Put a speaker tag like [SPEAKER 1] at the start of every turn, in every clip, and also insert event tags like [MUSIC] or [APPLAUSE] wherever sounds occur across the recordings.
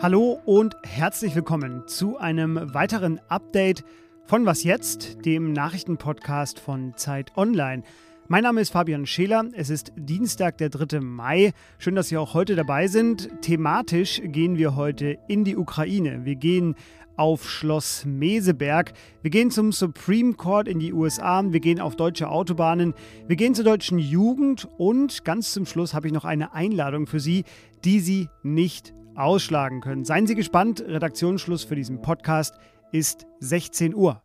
[SPEAKER 1] Hallo und herzlich willkommen zu einem weiteren Update von Was jetzt, dem Nachrichtenpodcast von Zeit Online. Mein Name ist Fabian Scheler. Es ist Dienstag, der 3. Mai. Schön, dass Sie auch heute dabei sind. Thematisch gehen wir heute in die Ukraine. Wir gehen auf Schloss Meseberg. Wir gehen zum Supreme Court in die USA. Wir gehen auf deutsche Autobahnen. Wir gehen zur deutschen Jugend. Und ganz zum Schluss habe ich noch eine Einladung für Sie, die Sie nicht ausschlagen können. Seien Sie gespannt. Redaktionsschluss für diesen Podcast ist 16 Uhr.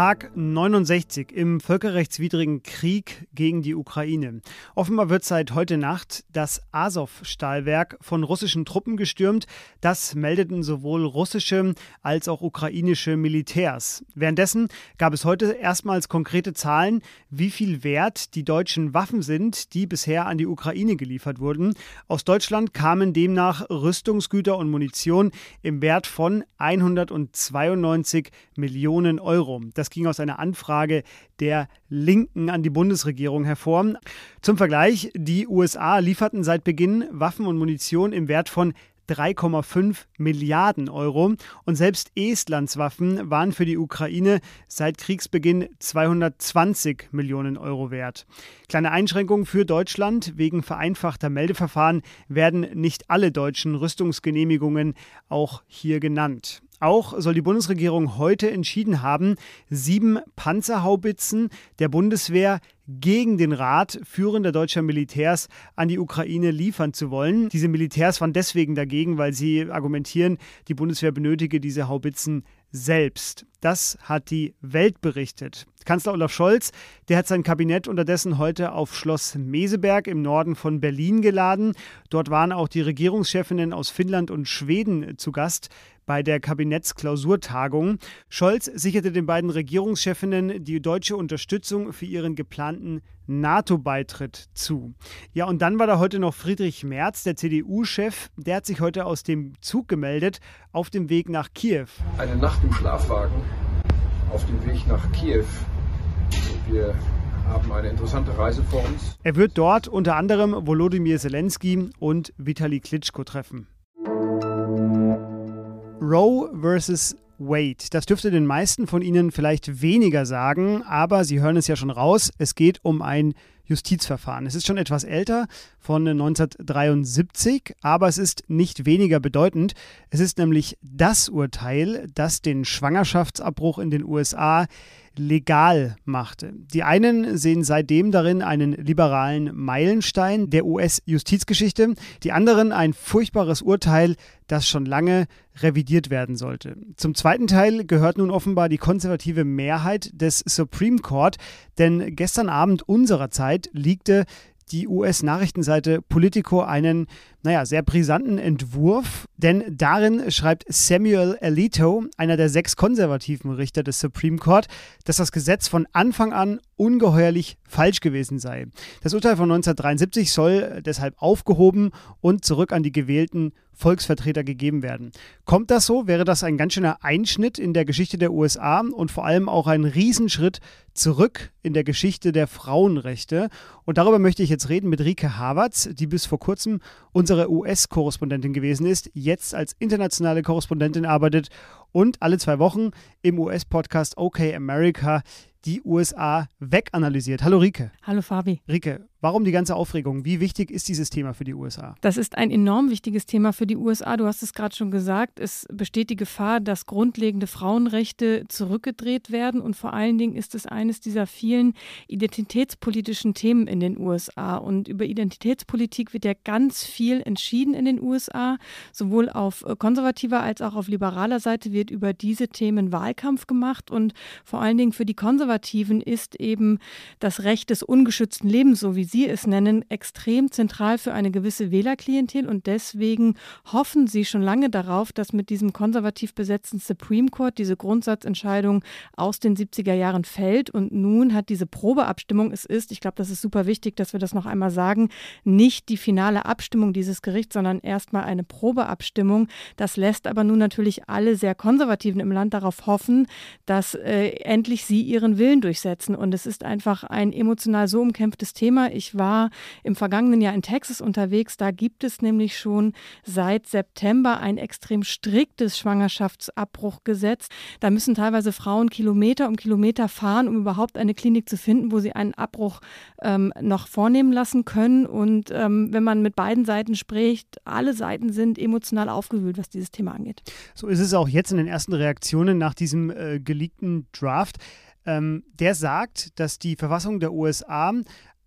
[SPEAKER 1] Tag 69 im völkerrechtswidrigen Krieg gegen die Ukraine. Offenbar wird seit heute Nacht das Azov-Stahlwerk von russischen Truppen gestürmt. Das meldeten sowohl russische als auch ukrainische Militärs. Währenddessen gab es heute erstmals konkrete Zahlen, wie viel wert die deutschen Waffen sind, die bisher an die Ukraine geliefert wurden. Aus Deutschland kamen demnach Rüstungsgüter und Munition im Wert von 192 Millionen Euro. Das ging aus einer Anfrage der Linken an die Bundesregierung hervor. Zum Vergleich, die USA lieferten seit Beginn Waffen und Munition im Wert von 3,5 Milliarden Euro. Und selbst Estlands Waffen waren für die Ukraine seit Kriegsbeginn 220 Millionen Euro wert. Kleine Einschränkung für Deutschland. Wegen vereinfachter Meldeverfahren werden nicht alle deutschen Rüstungsgenehmigungen auch hier genannt. Auch soll die Bundesregierung heute entschieden haben, sieben Panzerhaubitzen der Bundeswehr gegen den Rat führender deutscher Militärs an die Ukraine liefern zu wollen. Diese Militärs waren deswegen dagegen, weil sie argumentieren, die Bundeswehr benötige diese Haubitzen selbst. Das hat die Welt berichtet. Kanzler Olaf Scholz, der hat sein Kabinett unterdessen heute auf Schloss Meseberg im Norden von Berlin geladen. Dort waren auch die Regierungschefinnen aus Finnland und Schweden zu Gast bei der Kabinettsklausurtagung. Scholz sicherte den beiden Regierungschefinnen die deutsche Unterstützung für ihren geplanten NATO-Beitritt zu. Ja, und dann war da heute noch Friedrich Merz, der CDU-Chef. Der hat sich heute aus dem Zug gemeldet auf dem Weg nach Kiew.
[SPEAKER 2] Eine Nacht im Schlafwagen auf dem Weg nach Kiew. Wir haben eine interessante Reise vor uns.
[SPEAKER 1] Er wird dort unter anderem Volodymyr Zelensky und Vitali Klitschko treffen. Roe versus Wade. Das dürfte den meisten von Ihnen vielleicht weniger sagen, aber Sie hören es ja schon raus. Es geht um ein Justizverfahren. Es ist schon etwas älter, von 1973, aber es ist nicht weniger bedeutend. Es ist nämlich das Urteil, das den Schwangerschaftsabbruch in den USA legal machte. Die einen sehen seitdem darin einen liberalen Meilenstein der US-Justizgeschichte, die anderen ein furchtbares Urteil, das schon lange revidiert werden sollte. Zum zweiten Teil gehört nun offenbar die konservative Mehrheit des Supreme Court, denn gestern Abend unserer Zeit liegte die US-Nachrichtenseite Politico einen, naja, sehr brisanten Entwurf, denn darin schreibt Samuel Alito, einer der sechs konservativen Richter des Supreme Court, dass das Gesetz von Anfang an ungeheuerlich falsch gewesen sei. Das Urteil von 1973 soll deshalb aufgehoben und zurück an die gewählten Volksvertreter gegeben werden. Kommt das so, wäre das ein ganz schöner Einschnitt in der Geschichte der USA und vor allem auch ein Riesenschritt zurück in der Geschichte der Frauenrechte. Und darüber möchte ich jetzt reden mit Rike Havertz, die bis vor kurzem unsere US-Korrespondentin gewesen ist, jetzt als internationale Korrespondentin arbeitet und alle zwei Wochen im US-Podcast OK America die USA weganalysiert. Hallo Rike.
[SPEAKER 3] Hallo Fabi.
[SPEAKER 1] Rike, Warum die ganze Aufregung? Wie wichtig ist dieses Thema für die USA?
[SPEAKER 3] Das ist ein enorm wichtiges Thema für die USA. Du hast es gerade schon gesagt. Es besteht die Gefahr, dass grundlegende Frauenrechte zurückgedreht werden. Und vor allen Dingen ist es eines dieser vielen identitätspolitischen Themen in den USA. Und über Identitätspolitik wird ja ganz viel entschieden in den USA. Sowohl auf konservativer als auch auf liberaler Seite wird über diese Themen Wahlkampf gemacht. Und vor allen Dingen für die Konservativen ist eben das Recht des ungeschützten Lebens, so wie Sie es nennen, extrem zentral für eine gewisse Wählerklientel und deswegen hoffen Sie schon lange darauf, dass mit diesem konservativ besetzten Supreme Court diese Grundsatzentscheidung aus den 70er Jahren fällt und nun hat diese Probeabstimmung, es ist, ich glaube, das ist super wichtig, dass wir das noch einmal sagen, nicht die finale Abstimmung dieses Gerichts, sondern erstmal eine Probeabstimmung. Das lässt aber nun natürlich alle sehr Konservativen im Land darauf hoffen, dass äh, endlich sie ihren Willen durchsetzen. Und es ist einfach ein emotional so umkämpftes Thema. Ich war im vergangenen Jahr in Texas unterwegs. Da gibt es nämlich schon seit September ein extrem striktes Schwangerschaftsabbruchgesetz. Da müssen teilweise Frauen Kilometer um Kilometer fahren, um überhaupt eine Klinik zu finden, wo sie einen Abbruch ähm, noch vornehmen lassen können. Und ähm, wenn man mit beiden Seiten spricht, alle Seiten sind emotional aufgewühlt, was dieses Thema angeht.
[SPEAKER 1] So ist es auch jetzt in den ersten Reaktionen nach diesem äh, geleakten Draft. Ähm, der sagt, dass die Verfassung der USA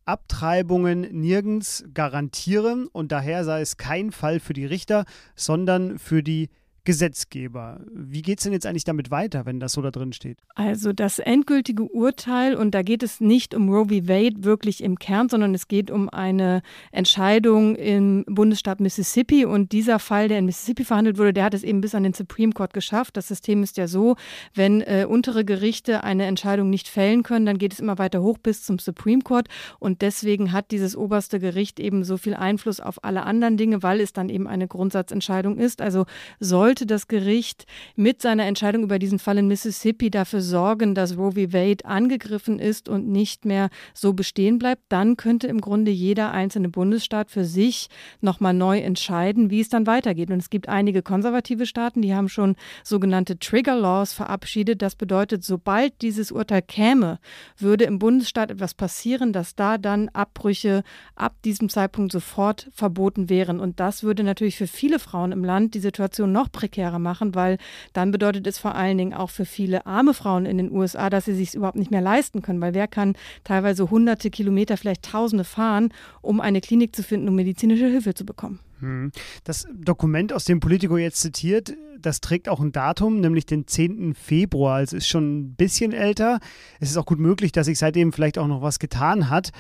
[SPEAKER 1] Abtreibungen nirgends garantieren und daher sei es kein Fall für die Richter, sondern für die Gesetzgeber. Wie geht es denn jetzt eigentlich damit weiter, wenn das so da drin steht?
[SPEAKER 3] Also das endgültige Urteil, und da geht es nicht um Roe v. Wade wirklich im Kern, sondern es geht um eine Entscheidung im Bundesstaat Mississippi. Und dieser Fall, der in Mississippi verhandelt wurde, der hat es eben bis an den Supreme Court geschafft. Das System ist ja so, wenn äh, untere Gerichte eine Entscheidung nicht fällen können, dann geht es immer weiter hoch bis zum Supreme Court. Und deswegen hat dieses oberste Gericht eben so viel Einfluss auf alle anderen Dinge, weil es dann eben eine Grundsatzentscheidung ist. Also soll sollte das Gericht mit seiner Entscheidung über diesen Fall in Mississippi dafür sorgen, dass Roe v. Wade angegriffen ist und nicht mehr so bestehen bleibt, dann könnte im Grunde jeder einzelne Bundesstaat für sich nochmal neu entscheiden, wie es dann weitergeht. Und es gibt einige konservative Staaten, die haben schon sogenannte Trigger Laws verabschiedet. Das bedeutet, sobald dieses Urteil käme, würde im Bundesstaat etwas passieren, dass da dann Abbrüche ab diesem Zeitpunkt sofort verboten wären. Und das würde natürlich für viele Frauen im Land die Situation noch prekärer machen, weil dann bedeutet es vor allen Dingen auch für viele arme Frauen in den USA, dass sie sich überhaupt nicht mehr leisten können, weil wer kann teilweise hunderte Kilometer, vielleicht tausende fahren, um eine Klinik zu finden, um medizinische Hilfe zu bekommen.
[SPEAKER 1] Hm. Das Dokument, aus dem Politico jetzt zitiert, das trägt auch ein Datum, nämlich den 10. Februar. Also ist schon ein bisschen älter. Es ist auch gut möglich, dass sich seitdem vielleicht auch noch was getan hat.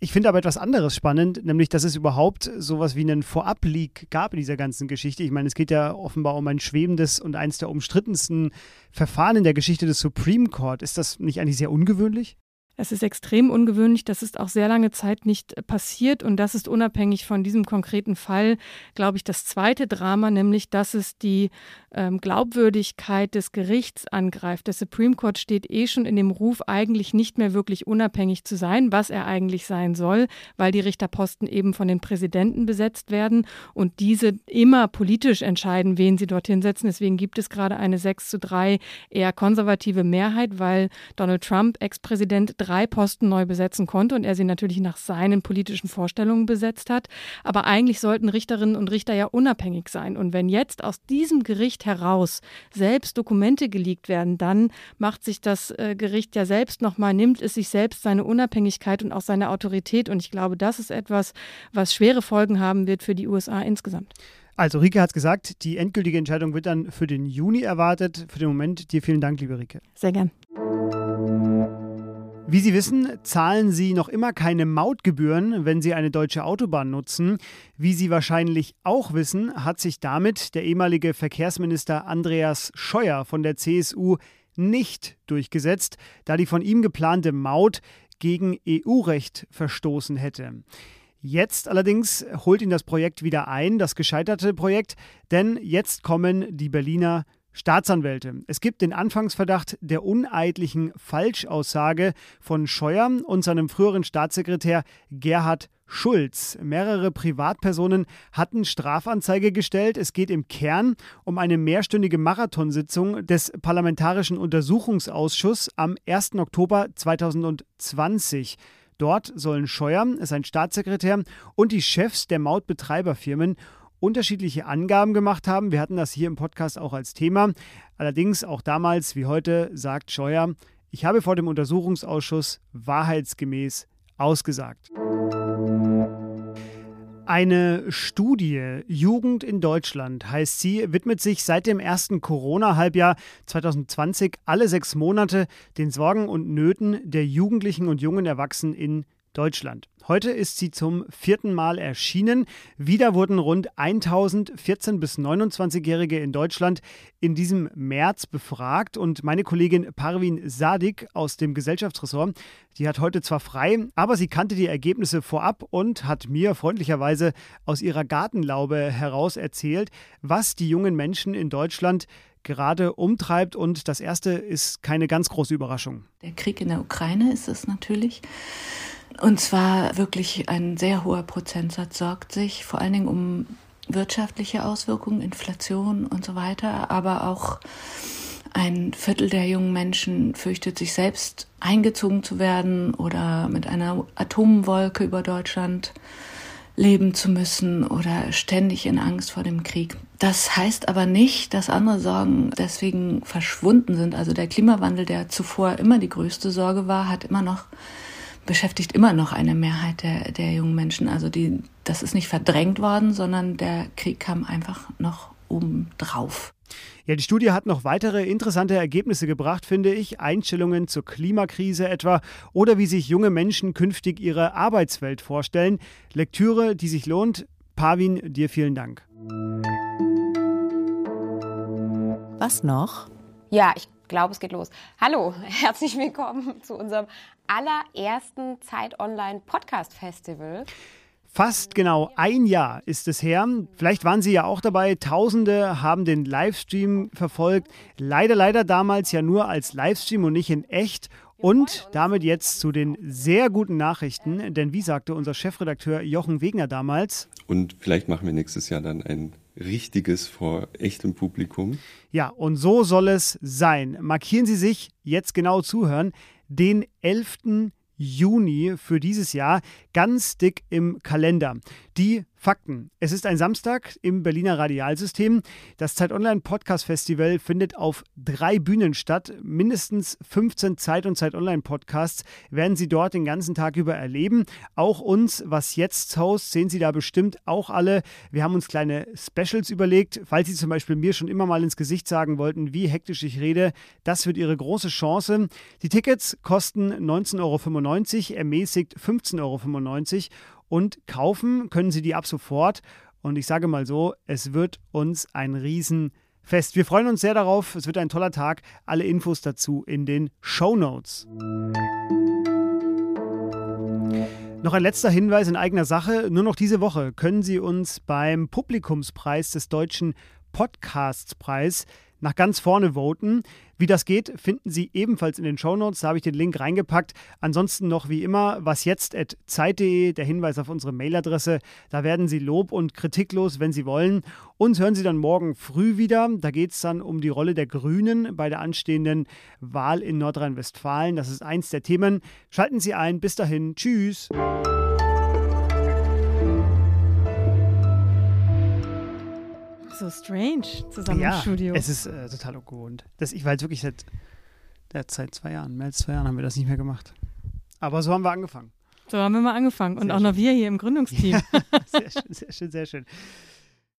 [SPEAKER 1] Ich finde aber etwas anderes spannend, nämlich dass es überhaupt sowas wie einen Vorab-Leak gab in dieser ganzen Geschichte. Ich meine, es geht ja offenbar um ein schwebendes und eines der umstrittensten Verfahren in der Geschichte des Supreme Court. Ist das nicht eigentlich sehr ungewöhnlich?
[SPEAKER 3] Es ist extrem ungewöhnlich, das ist auch sehr lange Zeit nicht passiert und das ist unabhängig von diesem konkreten Fall, glaube ich, das zweite Drama, nämlich dass es die ähm, Glaubwürdigkeit des Gerichts angreift. Der Supreme Court steht eh schon in dem Ruf, eigentlich nicht mehr wirklich unabhängig zu sein, was er eigentlich sein soll, weil die Richterposten eben von den Präsidenten besetzt werden und diese immer politisch entscheiden, wen sie dorthin setzen. Deswegen gibt es gerade eine 6 zu 3 eher konservative Mehrheit, weil Donald Trump, Ex-Präsident, drei Posten neu besetzen konnte und er sie natürlich nach seinen politischen Vorstellungen besetzt hat. Aber eigentlich sollten Richterinnen und Richter ja unabhängig sein. Und wenn jetzt aus diesem Gericht heraus selbst Dokumente geleakt werden, dann macht sich das äh, Gericht ja selbst nochmal, nimmt es sich selbst seine Unabhängigkeit und auch seine Autorität. Und ich glaube, das ist etwas, was schwere Folgen haben wird für die USA insgesamt.
[SPEAKER 1] Also Rike hat gesagt, die endgültige Entscheidung wird dann für den Juni erwartet. Für den Moment dir vielen Dank, liebe Rike.
[SPEAKER 3] Sehr gern.
[SPEAKER 1] Wie Sie wissen, zahlen Sie noch immer keine Mautgebühren, wenn Sie eine deutsche Autobahn nutzen. Wie Sie wahrscheinlich auch wissen, hat sich damit der ehemalige Verkehrsminister Andreas Scheuer von der CSU nicht durchgesetzt, da die von ihm geplante Maut gegen EU-Recht verstoßen hätte. Jetzt allerdings holt ihn das Projekt wieder ein, das gescheiterte Projekt, denn jetzt kommen die Berliner Staatsanwälte. Es gibt den Anfangsverdacht der uneidlichen Falschaussage von Scheuer und seinem früheren Staatssekretär Gerhard Schulz. Mehrere Privatpersonen hatten Strafanzeige gestellt. Es geht im Kern um eine mehrstündige Marathonsitzung des Parlamentarischen Untersuchungsausschusses am 1. Oktober 2020. Dort sollen Scheuer, sein Staatssekretär und die Chefs der Mautbetreiberfirmen unterschiedliche Angaben gemacht haben. Wir hatten das hier im Podcast auch als Thema. Allerdings auch damals wie heute sagt Scheuer, ich habe vor dem Untersuchungsausschuss wahrheitsgemäß ausgesagt. Eine Studie Jugend in Deutschland heißt sie, widmet sich seit dem ersten Corona-Halbjahr 2020 alle sechs Monate den Sorgen und Nöten der Jugendlichen und jungen Erwachsenen in Deutschland. Heute ist sie zum vierten Mal erschienen. Wieder wurden rund 1000 14- bis 29-Jährige in Deutschland in diesem März befragt. Und meine Kollegin Parvin Sadik aus dem Gesellschaftsressort, die hat heute zwar frei, aber sie kannte die Ergebnisse vorab und hat mir freundlicherweise aus ihrer Gartenlaube heraus erzählt, was die jungen Menschen in Deutschland gerade umtreibt. Und das erste ist keine ganz große Überraschung.
[SPEAKER 4] Der Krieg in der Ukraine ist es natürlich. Und zwar wirklich ein sehr hoher Prozentsatz sorgt sich vor allen Dingen um wirtschaftliche Auswirkungen, Inflation und so weiter, aber auch ein Viertel der jungen Menschen fürchtet sich selbst eingezogen zu werden oder mit einer Atomwolke über Deutschland leben zu müssen oder ständig in Angst vor dem Krieg. Das heißt aber nicht, dass andere Sorgen deswegen verschwunden sind. Also der Klimawandel, der zuvor immer die größte Sorge war, hat immer noch beschäftigt immer noch eine Mehrheit der, der jungen Menschen. Also die, das ist nicht verdrängt worden, sondern der Krieg kam einfach noch oben drauf.
[SPEAKER 1] Ja, die Studie hat noch weitere interessante Ergebnisse gebracht, finde ich. Einstellungen zur Klimakrise etwa oder wie sich junge Menschen künftig ihre Arbeitswelt vorstellen. Lektüre, die sich lohnt. Pavin, dir vielen Dank.
[SPEAKER 5] Was noch?
[SPEAKER 6] Ja, ich glaube, es geht los. Hallo, [LAUGHS] herzlich willkommen zu unserem allerersten Zeit Online Podcast Festival.
[SPEAKER 1] Fast genau ein Jahr ist es her. Vielleicht waren Sie ja auch dabei. Tausende haben den Livestream verfolgt. Leider, leider damals ja nur als Livestream und nicht in echt. Und damit jetzt zu den sehr guten Nachrichten. Denn wie sagte unser Chefredakteur Jochen Wegner damals?
[SPEAKER 7] Und vielleicht machen wir nächstes Jahr dann ein richtiges vor echtem Publikum.
[SPEAKER 1] Ja, und so soll es sein. Markieren Sie sich, jetzt genau zuhören, den 11. Juni für dieses Jahr ganz dick im Kalender. Die Fakten. Es ist ein Samstag im Berliner Radialsystem. Das Zeit Online Podcast Festival findet auf drei Bühnen statt. Mindestens 15 Zeit und Zeit Online Podcasts werden Sie dort den ganzen Tag über erleben. Auch uns, was jetzt Host, sehen Sie da bestimmt auch alle. Wir haben uns kleine Specials überlegt. Falls Sie zum Beispiel mir schon immer mal ins Gesicht sagen wollten, wie hektisch ich rede, das wird Ihre große Chance. Die Tickets kosten 19,95 Euro, ermäßigt 15,95 Euro und kaufen können Sie die ab sofort. Und ich sage mal so, es wird uns ein Riesenfest. Wir freuen uns sehr darauf. Es wird ein toller Tag. Alle Infos dazu in den Show Notes. Noch ein letzter Hinweis in eigener Sache. Nur noch diese Woche können Sie uns beim Publikumspreis des Deutschen Podcastspreis nach ganz vorne voten. Wie das geht, finden Sie ebenfalls in den Shownotes. Da habe ich den Link reingepackt. Ansonsten noch wie immer, was jetzt at zeit.de, der Hinweis auf unsere Mailadresse. Da werden Sie Lob und Kritik los, wenn Sie wollen. Uns hören Sie dann morgen früh wieder. Da geht es dann um die Rolle der Grünen bei der anstehenden Wahl in Nordrhein-Westfalen. Das ist eins der Themen. Schalten Sie ein. Bis dahin. Tschüss.
[SPEAKER 3] So strange zusammen
[SPEAKER 1] ja,
[SPEAKER 3] im Studio.
[SPEAKER 1] Es ist äh, total ungewohnt. Das, ich war jetzt wirklich seit, seit zwei Jahren, mehr als zwei Jahren haben wir das nicht mehr gemacht. Aber so haben wir angefangen.
[SPEAKER 3] So haben wir mal angefangen. Und sehr auch schön. noch wir hier im Gründungsteam.
[SPEAKER 1] Ja, [LAUGHS] sehr [LAUGHS] schön, sehr schön, sehr schön.